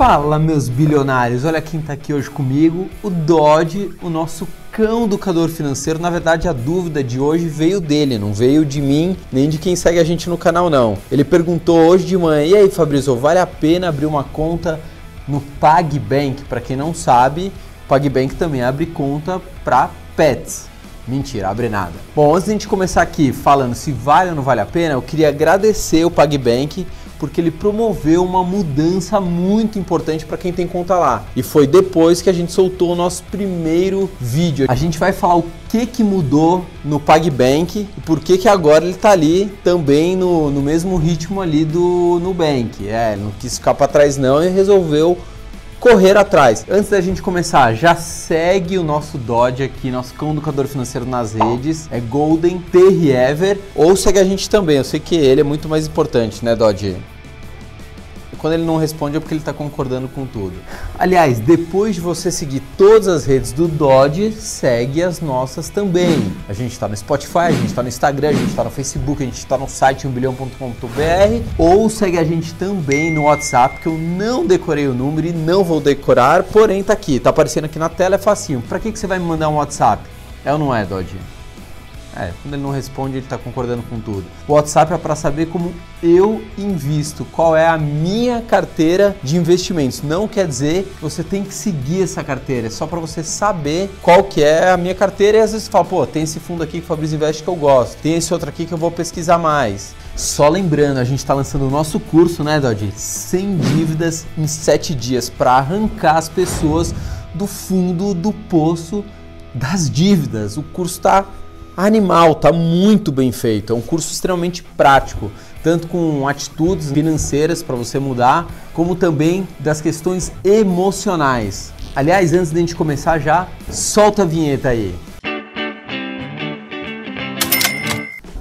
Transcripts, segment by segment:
Fala, meus bilionários! Olha quem está aqui hoje comigo, o Dodge, o nosso cão educador financeiro. Na verdade, a dúvida de hoje veio dele, não veio de mim nem de quem segue a gente no canal, não. Ele perguntou hoje de manhã: e aí, Fabrício, vale a pena abrir uma conta no PagBank? Para quem não sabe, PagBank também abre conta para pets. Mentira, abre nada. Bom, antes de a gente começar aqui falando se vale ou não vale a pena, eu queria agradecer o PagBank porque ele promoveu uma mudança muito importante para quem tem conta lá. E foi depois que a gente soltou o nosso primeiro vídeo. A gente vai falar o que, que mudou no PagBank e por que, que agora ele está ali também no, no mesmo ritmo ali do Nubank. É, não quis ficar para trás não e resolveu correr atrás. Antes da gente começar, já segue o nosso Dodge aqui, nosso cão educador financeiro nas redes, é Golden Terrier, ou segue a gente também, eu sei que ele é muito mais importante, né Dodge? Quando ele não responde é porque ele está concordando com tudo. Aliás, depois de você seguir todas as redes do Dodge, segue as nossas também. A gente está no Spotify, a gente está no Instagram, a gente está no Facebook, a gente está no site 1bilhão.com.br ou segue a gente também no WhatsApp, que eu não decorei o número e não vou decorar, porém tá aqui, tá aparecendo aqui na tela, é facinho. Para que, que você vai me mandar um WhatsApp? É ou não é, Dodge? É, quando ele não responde, ele está concordando com tudo. O WhatsApp é para saber como eu invisto, qual é a minha carteira de investimentos. Não quer dizer que você tem que seguir essa carteira, é só para você saber qual que é a minha carteira e às vezes você fala, pô, tem esse fundo aqui que o Fabrício Investe que eu gosto, tem esse outro aqui que eu vou pesquisar mais. Só lembrando, a gente está lançando o nosso curso, né, Dodge? Sem dívidas em 7 dias para arrancar as pessoas do fundo do poço das dívidas. O curso está animal, tá muito bem feito. É um curso extremamente prático, tanto com atitudes financeiras para você mudar, como também das questões emocionais. Aliás, antes de a gente começar já, solta a vinheta aí.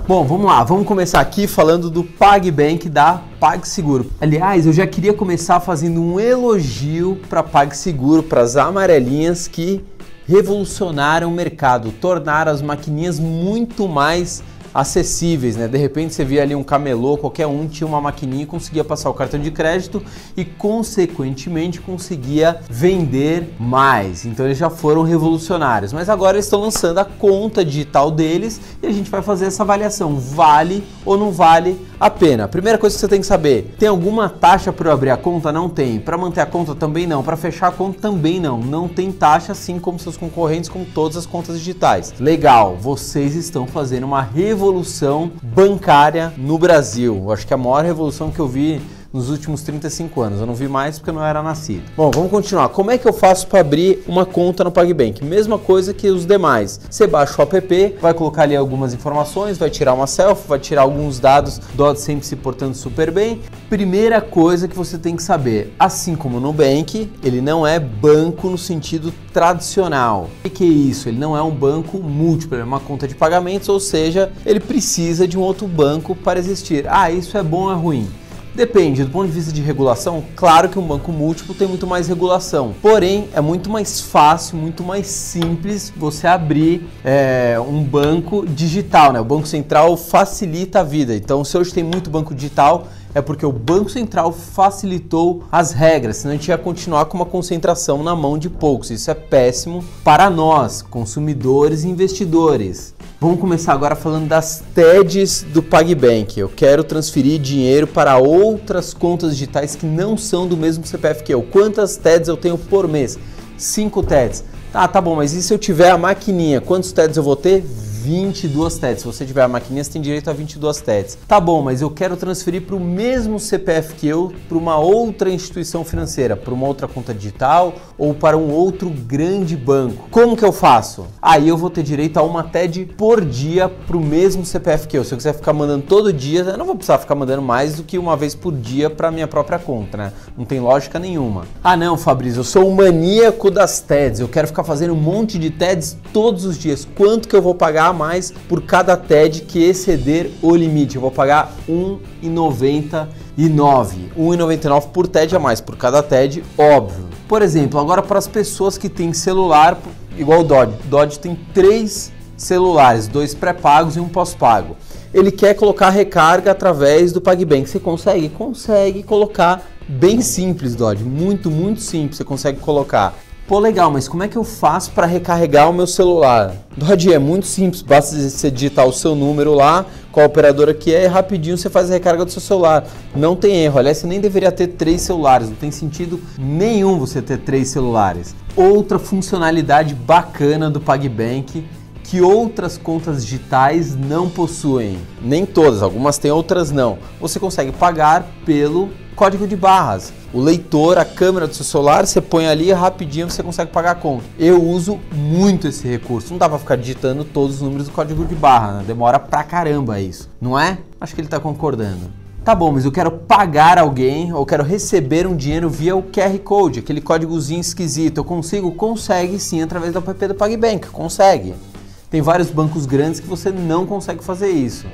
Bom, vamos lá, vamos começar aqui falando do PagBank da PagSeguro. Aliás, eu já queria começar fazendo um elogio para PagSeguro, para as amarelinhas que revolucionaram o mercado, tornaram as maquininhas muito mais acessíveis, né? De repente você via ali um camelô, qualquer um tinha uma maquininha e conseguia passar o cartão de crédito e consequentemente conseguia vender mais. Então eles já foram revolucionários, mas agora eles estão lançando a conta digital deles e a gente vai fazer essa avaliação, vale ou não vale a pena. Primeira coisa que você tem que saber, tem alguma taxa para abrir a conta? Não tem. Para manter a conta também não, para fechar a conta também não. Não tem taxa assim como seus concorrentes, como todas as contas digitais. Legal, vocês estão fazendo uma revolução revolução bancária no Brasil. Acho que é a maior revolução que eu vi nos últimos 35 anos. Eu não vi mais porque eu não era nascido. Bom, vamos continuar. Como é que eu faço para abrir uma conta no PagBank? Mesma coisa que os demais. Você baixa o app, vai colocar ali algumas informações, vai tirar uma selfie, vai tirar alguns dados, Dot sempre se portando super bem. Primeira coisa que você tem que saber, assim como o Nubank, ele não é banco no sentido tradicional. O que é isso? Ele não é um banco múltiplo, é uma conta de pagamentos, ou seja, ele precisa de um outro banco para existir. Ah, isso é bom ou é ruim? Depende, do ponto de vista de regulação, claro que um banco múltiplo tem muito mais regulação. Porém, é muito mais fácil, muito mais simples você abrir é, um banco digital, né? O Banco Central facilita a vida. Então, se hoje tem muito banco digital, é porque o Banco Central facilitou as regras, senão a gente ia continuar com uma concentração na mão de poucos. Isso é péssimo para nós, consumidores e investidores. Vamos começar agora falando das TEDs do PagBank. Eu quero transferir dinheiro para outras contas digitais que não são do mesmo CPF que eu. Quantas TEDs eu tenho por mês? 5 TEDs. Ah, tá bom, mas e se eu tiver a maquininha? Quantos TEDs eu vou ter? 22 TEDs. Se você tiver a maquininha, você tem direito a 22 TEDs. Tá bom, mas eu quero transferir para o mesmo CPF que eu para uma outra instituição financeira, para uma outra conta digital ou para um outro grande banco. Como que eu faço? Aí eu vou ter direito a uma TED por dia para o mesmo CPF que eu. Se eu quiser ficar mandando todo dia, eu não vou precisar ficar mandando mais do que uma vez por dia para minha própria conta, né? Não tem lógica nenhuma. Ah, não, Fabrício, eu sou um maníaco das TEDs. Eu quero ficar fazendo um monte de TEDs todos os dias. Quanto que eu vou pagar pagar mais por cada TED que exceder o limite. Eu vou pagar R$ 1,99. R$ 1,99 por TED a mais, por cada TED, óbvio. Por exemplo, agora para as pessoas que têm celular, igual o Dodge. Dodge tem três celulares, dois pré-pagos e um pós-pago. ele quer colocar recarga através do PagBank. Você consegue? Consegue colocar bem simples, Dodge. Muito, muito simples. Você consegue colocar. Pô, legal, mas como é que eu faço para recarregar o meu celular? Dodge, é muito simples. Basta você digitar o seu número lá, qual operadora que é, e rapidinho você faz a recarga do seu celular. Não tem erro. Aliás, você nem deveria ter três celulares. Não tem sentido nenhum você ter três celulares. Outra funcionalidade bacana do PagBank que outras contas digitais não possuem. Nem todas, algumas têm, outras não. Você consegue pagar pelo código de barras. O leitor, a câmera do seu celular, você põe ali rapidinho você consegue pagar a conta. Eu uso muito esse recurso. Não dá para ficar digitando todos os números do código de barra, né? demora pra caramba isso, não é? Acho que ele está concordando. Tá bom, mas eu quero pagar alguém ou quero receber um dinheiro via o QR Code, aquele códigozinho esquisito. Eu consigo? Consegue sim através do app do PagBank, consegue. Tem vários bancos grandes que você não consegue fazer isso.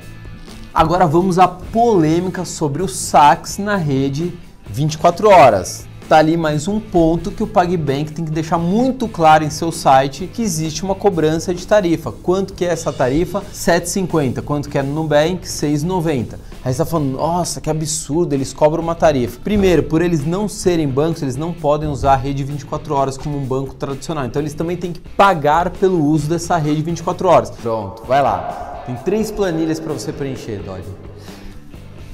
Agora vamos à polêmica sobre os saques na rede 24 horas. Tá ali mais um ponto que o PagBank tem que deixar muito claro em seu site que existe uma cobrança de tarifa. Quanto que é essa tarifa? 7,50. Quanto que é no Nubank? 6,90. Aí você tá falando, nossa, que absurdo, eles cobram uma tarifa. Primeiro, por eles não serem bancos, eles não podem usar a rede 24 horas como um banco tradicional. Então eles também têm que pagar pelo uso dessa rede 24 horas. Pronto, vai lá. Tem três planilhas para você preencher, Dodge.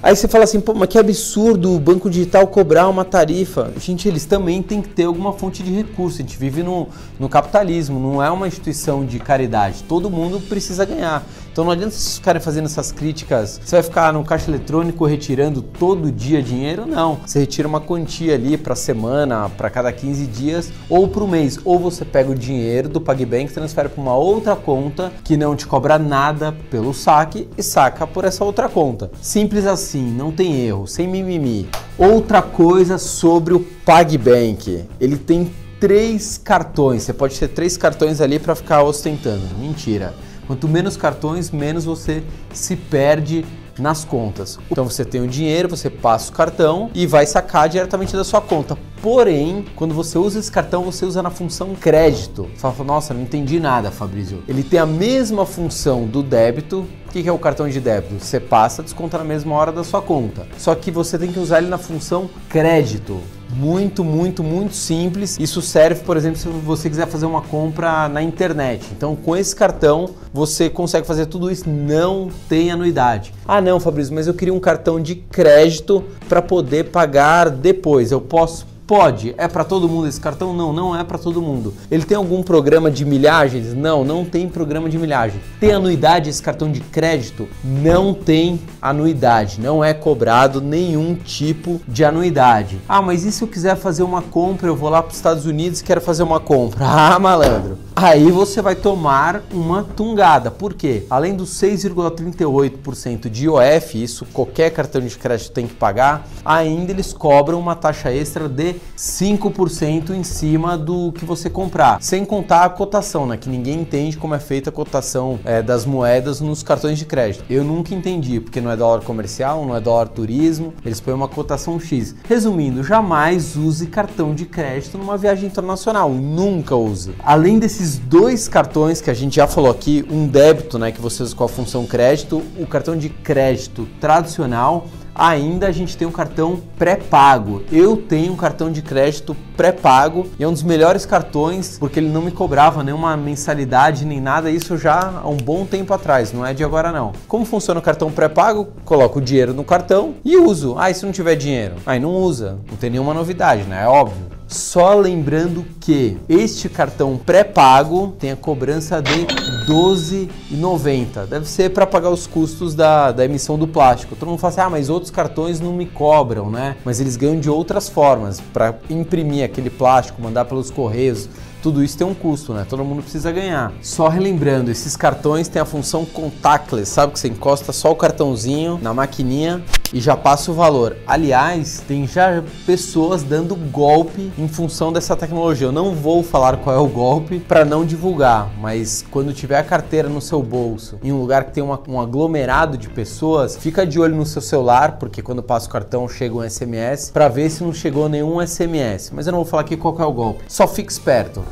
Aí você fala assim, pô, mas que absurdo o banco digital cobrar uma tarifa. Gente, eles também têm que ter alguma fonte de recurso. A gente vive no, no capitalismo, não é uma instituição de caridade. Todo mundo precisa ganhar. Então não adianta vocês ficarem fazendo essas críticas. Você vai ficar no caixa eletrônico retirando todo dia dinheiro? Não. Você retira uma quantia ali para semana, para cada 15 dias ou para o mês. Ou você pega o dinheiro do PagBank transfere para uma outra conta que não te cobra nada pelo saque e saca por essa outra conta. Simples assim, não tem erro, sem mimimi. Outra coisa sobre o PagBank, ele tem três cartões. Você pode ter três cartões ali para ficar ostentando. Mentira. Quanto menos cartões, menos você se perde nas contas. Então você tem o dinheiro, você passa o cartão e vai sacar diretamente da sua conta. Porém, quando você usa esse cartão, você usa na função crédito. Você fala, nossa, não entendi nada, Fabrício. Ele tem a mesma função do débito. O que é o cartão de débito? Você passa, desconta na mesma hora da sua conta. Só que você tem que usar ele na função crédito muito, muito, muito simples. Isso serve, por exemplo, se você quiser fazer uma compra na internet. Então, com esse cartão, você consegue fazer tudo isso, não tem anuidade. Ah, não, Fabrício, mas eu queria um cartão de crédito para poder pagar depois. Eu posso Pode. É para todo mundo esse cartão? Não, não é para todo mundo. Ele tem algum programa de milhagens? Não, não tem programa de milhagem. Tem anuidade esse cartão de crédito? Não tem anuidade. Não é cobrado nenhum tipo de anuidade. Ah, mas e se eu quiser fazer uma compra? Eu vou lá para os Estados Unidos e quero fazer uma compra. Ah, malandro. Aí você vai tomar uma tungada. Por quê? Além dos 6,38% de IOF, isso qualquer cartão de crédito tem que pagar, ainda eles cobram uma taxa extra de 5% em cima do que você comprar. Sem contar a cotação, né? Que ninguém entende como é feita a cotação é, das moedas nos cartões de crédito. Eu nunca entendi, porque não é dólar comercial, não é dólar turismo, eles põem uma cotação X. Resumindo, jamais use cartão de crédito numa viagem internacional. Nunca use. Além desses esses dois cartões que a gente já falou aqui, um débito, né, que você usa com a função crédito, o cartão de crédito tradicional, ainda a gente tem um cartão pré-pago. Eu tenho um cartão de crédito pré-pago e é um dos melhores cartões porque ele não me cobrava nenhuma mensalidade nem nada, isso já há um bom tempo atrás, não é de agora não. Como funciona o cartão pré-pago? Coloco o dinheiro no cartão e uso. Ah, e se não tiver dinheiro? Aí não usa, não tem nenhuma novidade, né? É óbvio. Só lembrando que este cartão pré-pago tem a cobrança de R$ 12,90. Deve ser para pagar os custos da, da emissão do plástico. Todo mundo fala assim, ah, mas outros cartões não me cobram, né? Mas eles ganham de outras formas. Para imprimir aquele plástico, mandar pelos correios, tudo isso tem um custo, né? Todo mundo precisa ganhar. Só relembrando, esses cartões têm a função contactless, sabe que você encosta só o cartãozinho na maquininha e já passa o valor. Aliás, tem já pessoas dando golpe em função dessa tecnologia. Eu não vou falar qual é o golpe para não divulgar, mas quando tiver a carteira no seu bolso, em um lugar que tem uma, um aglomerado de pessoas, fica de olho no seu celular, porque quando passa o cartão chega um SMS, para ver se não chegou nenhum SMS. Mas eu não vou falar aqui qual é o golpe. Só fique esperto.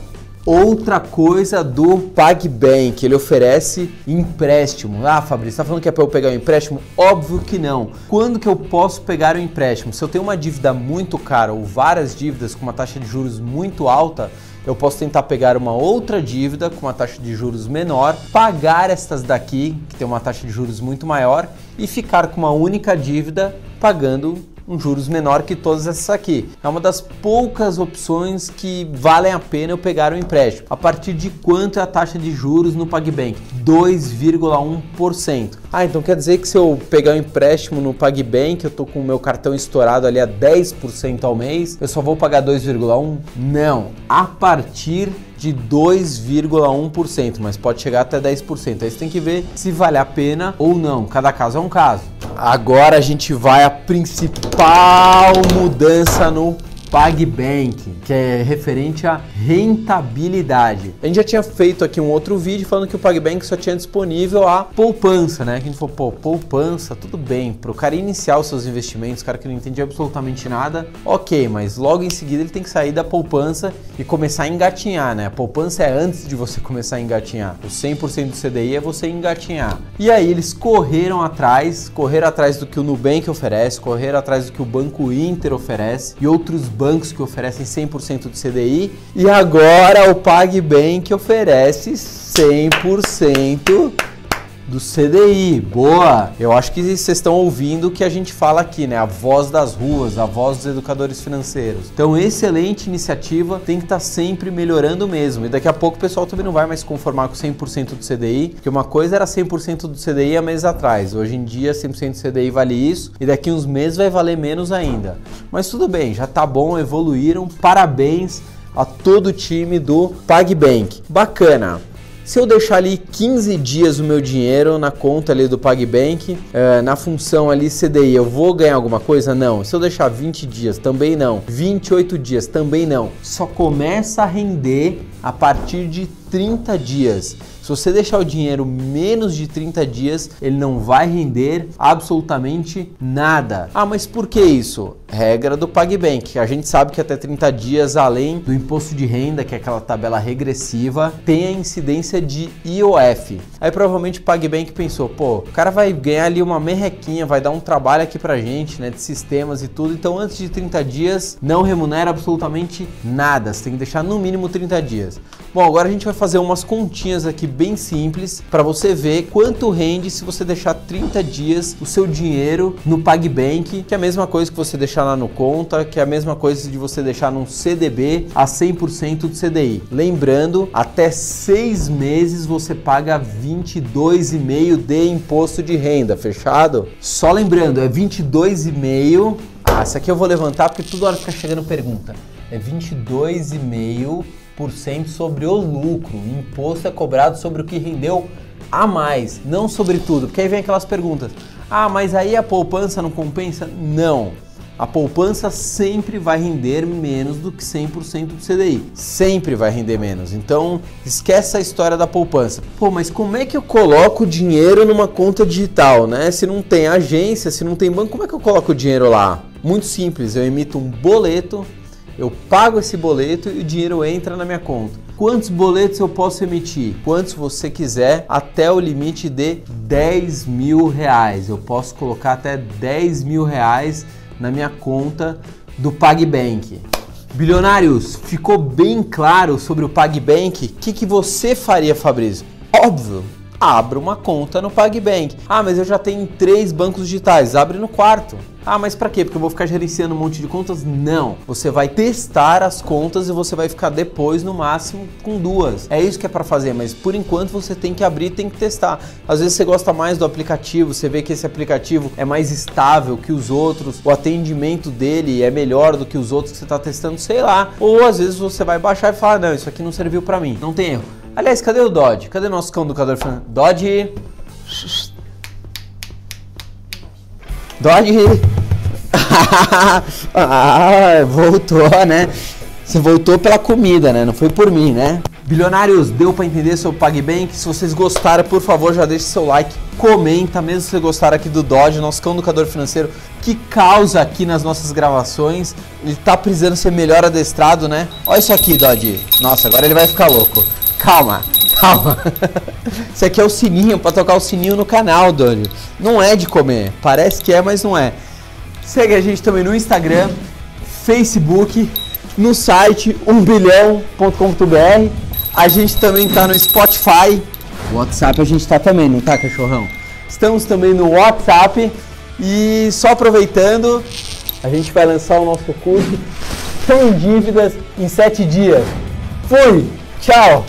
Outra coisa do PagBank, ele oferece empréstimo. Ah, Fabrício, está falando que é para eu pegar um empréstimo? Óbvio que não. Quando que eu posso pegar um empréstimo? Se eu tenho uma dívida muito cara ou várias dívidas com uma taxa de juros muito alta, eu posso tentar pegar uma outra dívida com uma taxa de juros menor, pagar estas daqui, que tem uma taxa de juros muito maior, e ficar com uma única dívida pagando um juros menor que todas essas aqui. É uma das poucas opções que valem a pena eu pegar um empréstimo. A partir de quanto é a taxa de juros no PagBank? 2,1%. Ah, então quer dizer que se eu pegar um empréstimo no PagBank, eu tô com o meu cartão estourado ali a 10% ao mês, eu só vou pagar 2,1? Não. A partir de 2,1%, mas pode chegar até 10%. Aí você tem que ver se vale a pena ou não. Cada caso é um caso. Agora a gente vai à principal mudança no PagBank, que é referente à rentabilidade. A gente já tinha feito aqui um outro vídeo falando que o PagBank só tinha disponível a poupança, né? Que a gente falou, pô, poupança, tudo bem. Para o cara iniciar os seus investimentos, cara que não entende absolutamente nada, ok, mas logo em seguida ele tem que sair da poupança e começar a engatinhar, né? A poupança é antes de você começar a engatinhar. O 100% do CDI é você engatinhar. E aí eles correram atrás, correram atrás do que o Nubank oferece, correram atrás do que o Banco Inter oferece e outros bancos que oferecem 100% do CDI e agora o PagBank oferece 100% do CDI. Boa! Eu acho que vocês estão ouvindo o que a gente fala aqui, né? A voz das ruas, a voz dos educadores financeiros. Então, excelente iniciativa, tem que estar tá sempre melhorando mesmo. E daqui a pouco o pessoal também não vai mais se conformar com 100% do CDI, porque uma coisa era 100% do CDI há meses atrás. Hoje em dia, 100% do CDI vale isso e daqui uns meses vai valer menos ainda. Mas tudo bem, já tá bom, evoluíram. Parabéns a todo o time do PagBank. Bacana. Se eu deixar ali 15 dias o meu dinheiro na conta ali do PagBank, é, na função ali CDI, eu vou ganhar alguma coisa? Não. Se eu deixar 20 dias, também não. 28 dias, também não. Só começa a render a partir de 30 dias. Se você deixar o dinheiro menos de 30 dias, ele não vai render absolutamente nada. Ah, mas por que isso? Regra do PagBank. A gente sabe que até 30 dias, além do imposto de renda, que é aquela tabela regressiva, tem a incidência de IOF. Aí provavelmente o PagBank pensou, pô, o cara vai ganhar ali uma merrequinha, vai dar um trabalho aqui pra gente, né, de sistemas e tudo. Então antes de 30 dias, não remunera absolutamente nada. Você tem que deixar no mínimo 30 dias. Bom, agora a gente vai fazer umas continhas aqui bem simples para você ver quanto rende se você deixar 30 dias o seu dinheiro no PagBank, que é a mesma coisa que você deixar lá no conta, que é a mesma coisa de você deixar num CDB a 100% do CDI. Lembrando, até seis meses você paga 22,5 de imposto de renda, fechado? Só lembrando, é 22,5. Ah, essa aqui eu vou levantar porque toda hora fica chegando pergunta. É 22,5 sobre o lucro. O imposto é cobrado sobre o que rendeu a mais, não sobre tudo. Porque aí vem aquelas perguntas: ah, mas aí a poupança não compensa? Não. A poupança sempre vai render menos do que 100% do CDI. Sempre vai render menos. Então, esquece a história da poupança. Pô, mas como é que eu coloco dinheiro numa conta digital, né? Se não tem agência, se não tem banco, como é que eu coloco o dinheiro lá? Muito simples, eu emito um boleto eu pago esse boleto e o dinheiro entra na minha conta. Quantos boletos eu posso emitir? Quantos você quiser, até o limite de 10 mil reais. Eu posso colocar até 10 mil reais na minha conta do PagBank. Bilionários, ficou bem claro sobre o PagBank? O que, que você faria, Fabrício? Óbvio, abra uma conta no PagBank. Ah, mas eu já tenho três bancos digitais. Abre no quarto. Ah, mas para quê? Porque eu vou ficar gerenciando um monte de contas? Não. Você vai testar as contas e você vai ficar depois no máximo com duas. É isso que é para fazer, mas por enquanto você tem que abrir, tem que testar. Às vezes você gosta mais do aplicativo, você vê que esse aplicativo é mais estável que os outros, o atendimento dele é melhor do que os outros que você está testando, sei lá. Ou às vezes você vai baixar e falar: "Não, isso aqui não serviu para mim". Não tem erro. Aliás, cadê o Dodge? Cadê o nosso cão educador? Dodge. Dodge. ah, voltou, né? Você voltou pela comida, né? Não foi por mim, né? Bilionários, deu para entender o PagBank? Se vocês gostaram, por favor, já deixe seu like, comenta, mesmo se você gostar aqui do Dodge, nosso cão educador financeiro, que causa aqui nas nossas gravações. Ele tá precisando ser melhor adestrado, né? Olha isso aqui, Dodge. Nossa, agora ele vai ficar louco. Calma, calma. Isso aqui é o sininho para tocar o sininho no canal, Dodge. Não é de comer. Parece que é, mas não é. Segue a gente também no Instagram, Facebook, no site 1bilhão.com.br. A gente também tá no Spotify. WhatsApp a gente tá também, não tá, cachorrão? Estamos também no WhatsApp. E só aproveitando, a gente vai lançar o nosso curso Sem Dívidas em 7 dias. Fui! Tchau!